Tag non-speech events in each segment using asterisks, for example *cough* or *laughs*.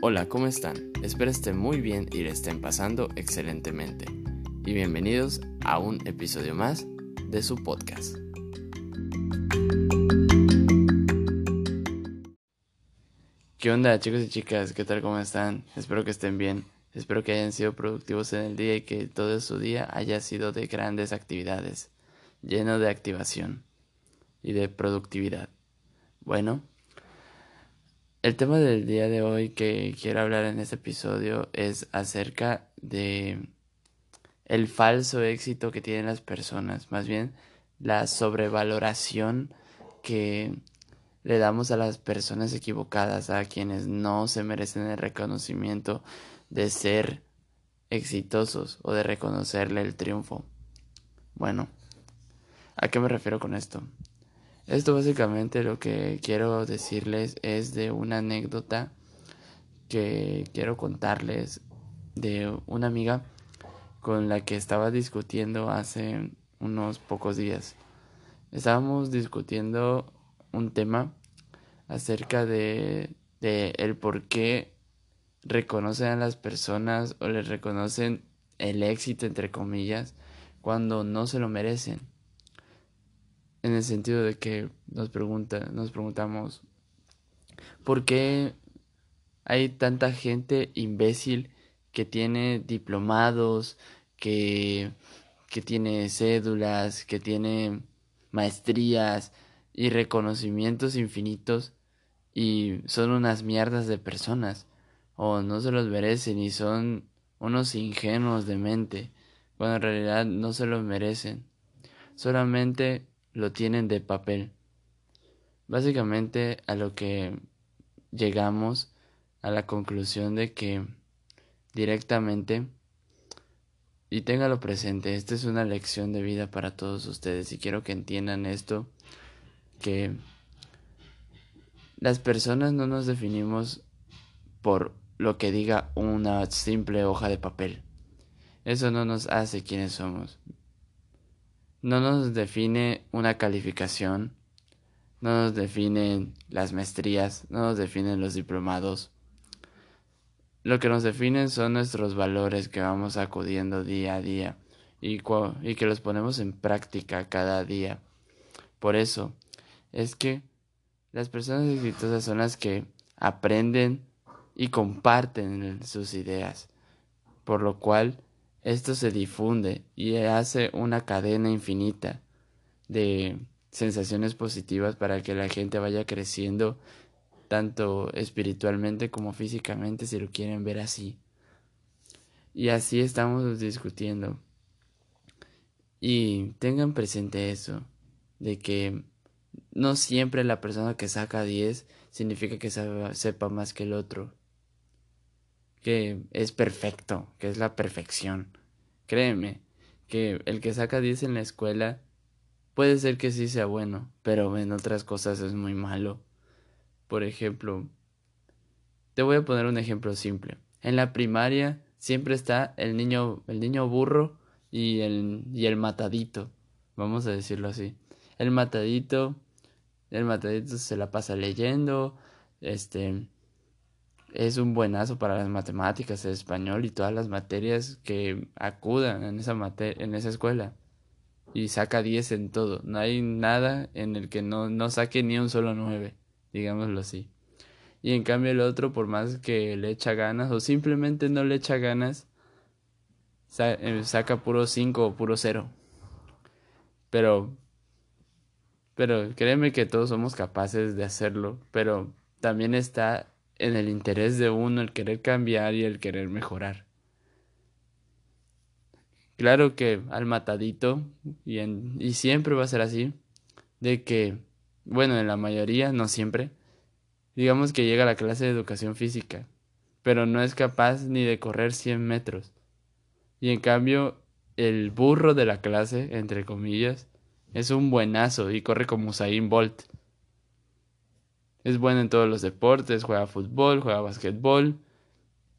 Hola, ¿cómo están? Espero estén muy bien y le estén pasando excelentemente. Y bienvenidos a un episodio más de su podcast. ¿Qué onda chicos y chicas? ¿Qué tal? ¿Cómo están? Espero que estén bien. Espero que hayan sido productivos en el día y que todo su día haya sido de grandes actividades, lleno de activación y de productividad. Bueno, el tema del día de hoy que quiero hablar en este episodio es acerca de el falso éxito que tienen las personas, más bien la sobrevaloración que le damos a las personas equivocadas, a quienes no se merecen el reconocimiento de ser exitosos o de reconocerle el triunfo. Bueno, ¿a qué me refiero con esto? Esto básicamente lo que quiero decirles es de una anécdota que quiero contarles de una amiga con la que estaba discutiendo hace unos pocos días. Estábamos discutiendo un tema acerca de, el por qué reconocen a las personas o les reconocen el éxito entre comillas cuando no se lo merecen en el sentido de que nos pregunta, nos preguntamos ¿por qué hay tanta gente imbécil que tiene diplomados, que, que tiene cédulas, que tiene maestrías y reconocimientos infinitos y son unas mierdas de personas o no se los merecen y son unos ingenuos de mente cuando en realidad no se los merecen. Solamente lo tienen de papel. Básicamente a lo que llegamos a la conclusión de que directamente y téngalo presente, esta es una lección de vida para todos ustedes y quiero que entiendan esto que las personas no nos definimos por lo que diga una simple hoja de papel. Eso no nos hace quienes somos. No nos define una calificación, no nos definen las maestrías, no nos definen los diplomados. Lo que nos definen son nuestros valores que vamos acudiendo día a día y, y que los ponemos en práctica cada día. Por eso es que las personas exitosas son las que aprenden y comparten sus ideas, por lo cual esto se difunde y hace una cadena infinita de sensaciones positivas para que la gente vaya creciendo tanto espiritualmente como físicamente si lo quieren ver así. Y así estamos discutiendo. Y tengan presente eso, de que no siempre la persona que saca 10 significa que sepa más que el otro que es perfecto, que es la perfección. Créeme, que el que saca 10 en la escuela puede ser que sí sea bueno, pero en otras cosas es muy malo. Por ejemplo, te voy a poner un ejemplo simple. En la primaria siempre está el niño, el niño burro y el, y el matadito, vamos a decirlo así. El matadito, el matadito se la pasa leyendo, este, es un buenazo para las matemáticas, el español y todas las materias que acudan en esa, en esa escuela. Y saca 10 en todo. No hay nada en el que no, no saque ni un solo 9, digámoslo así. Y en cambio el otro, por más que le echa ganas o simplemente no le echa ganas, eh, saca puro 5 o puro 0. Pero, pero créeme que todos somos capaces de hacerlo, pero también está en el interés de uno el querer cambiar y el querer mejorar. Claro que al matadito, y, y siempre va a ser así, de que, bueno, en la mayoría, no siempre, digamos que llega a la clase de educación física, pero no es capaz ni de correr 100 metros. Y en cambio, el burro de la clase, entre comillas, es un buenazo y corre como Usain Bolt. Es bueno en todos los deportes, juega fútbol, juega basquetbol,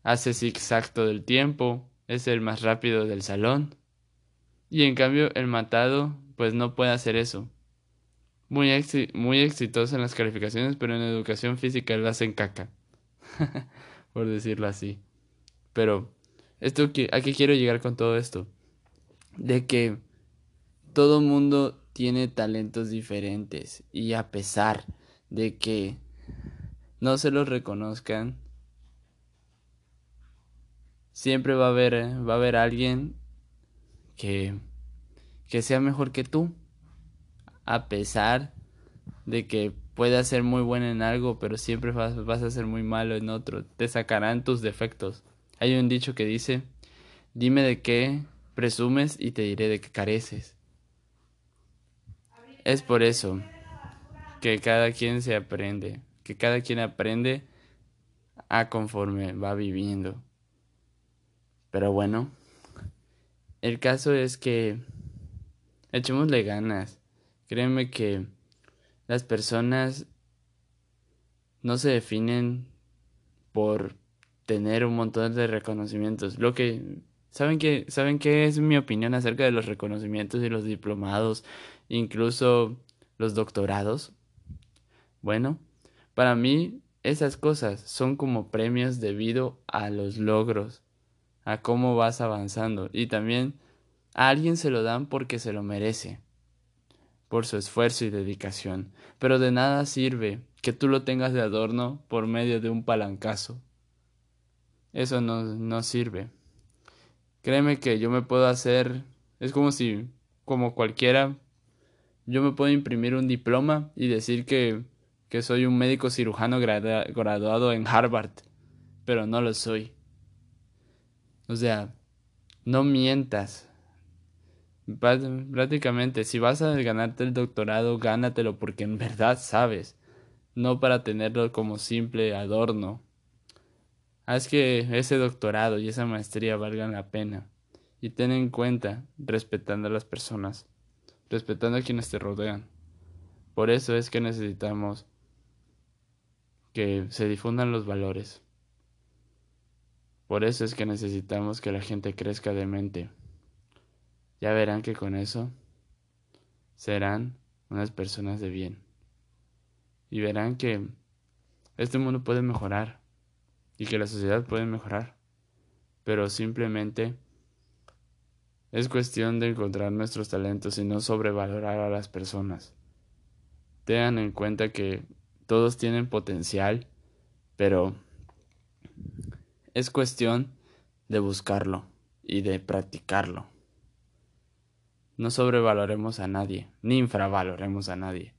hace zigzag todo el tiempo, es el más rápido del salón. Y en cambio el matado pues no puede hacer eso. Muy, muy exitoso en las calificaciones, pero en educación física lo hacen caca. *laughs* por decirlo así. Pero, esto ¿a qué quiero llegar con todo esto? De que todo mundo tiene talentos diferentes y a pesar de que no se los reconozcan, siempre va a haber, va a haber alguien que, que sea mejor que tú, a pesar de que puedas ser muy bueno en algo, pero siempre vas, vas a ser muy malo en otro, te sacarán tus defectos. Hay un dicho que dice, dime de qué presumes y te diré de qué careces. Es por eso que cada quien se aprende, que cada quien aprende a conforme va viviendo. Pero bueno, el caso es que echémosle ganas. Créeme que las personas no se definen por tener un montón de reconocimientos. Lo que saben que saben qué es mi opinión acerca de los reconocimientos y los diplomados, incluso los doctorados. Bueno, para mí esas cosas son como premios debido a los logros, a cómo vas avanzando y también a alguien se lo dan porque se lo merece, por su esfuerzo y dedicación, pero de nada sirve que tú lo tengas de adorno por medio de un palancazo. Eso no, no sirve. Créeme que yo me puedo hacer, es como si, como cualquiera, yo me puedo imprimir un diploma y decir que, que soy un médico cirujano graduado en Harvard, pero no lo soy. O sea, no mientas. Prácticamente, si vas a ganarte el doctorado, gánatelo porque en verdad sabes, no para tenerlo como simple adorno. Haz que ese doctorado y esa maestría valgan la pena. Y ten en cuenta, respetando a las personas, respetando a quienes te rodean. Por eso es que necesitamos que se difundan los valores. Por eso es que necesitamos que la gente crezca de mente. Ya verán que con eso serán unas personas de bien. Y verán que este mundo puede mejorar y que la sociedad puede mejorar. Pero simplemente es cuestión de encontrar nuestros talentos y no sobrevalorar a las personas. Tengan en cuenta que todos tienen potencial, pero es cuestión de buscarlo y de practicarlo. No sobrevaloremos a nadie, ni infravaloremos a nadie,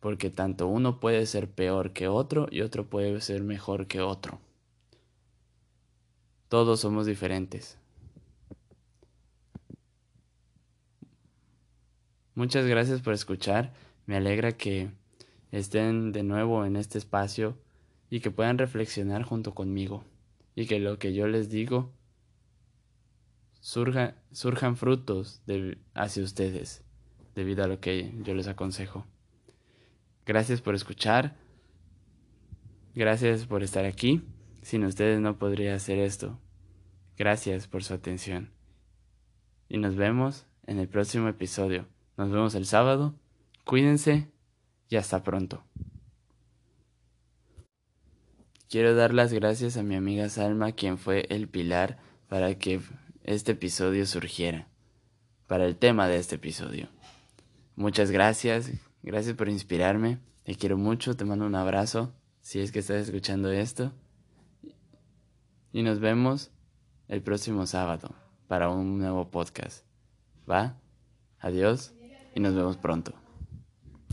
porque tanto uno puede ser peor que otro y otro puede ser mejor que otro. Todos somos diferentes. Muchas gracias por escuchar. Me alegra que estén de nuevo en este espacio y que puedan reflexionar junto conmigo y que lo que yo les digo surja, surjan frutos hacia ustedes debido a lo que yo les aconsejo. Gracias por escuchar. Gracias por estar aquí. Sin ustedes no podría hacer esto. Gracias por su atención. Y nos vemos en el próximo episodio. Nos vemos el sábado. Cuídense y hasta pronto. Quiero dar las gracias a mi amiga Salma, quien fue el pilar para que este episodio surgiera, para el tema de este episodio. Muchas gracias, gracias por inspirarme, te quiero mucho, te mando un abrazo si es que estás escuchando esto y nos vemos el próximo sábado para un nuevo podcast. ¿Va? Adiós y nos vemos pronto.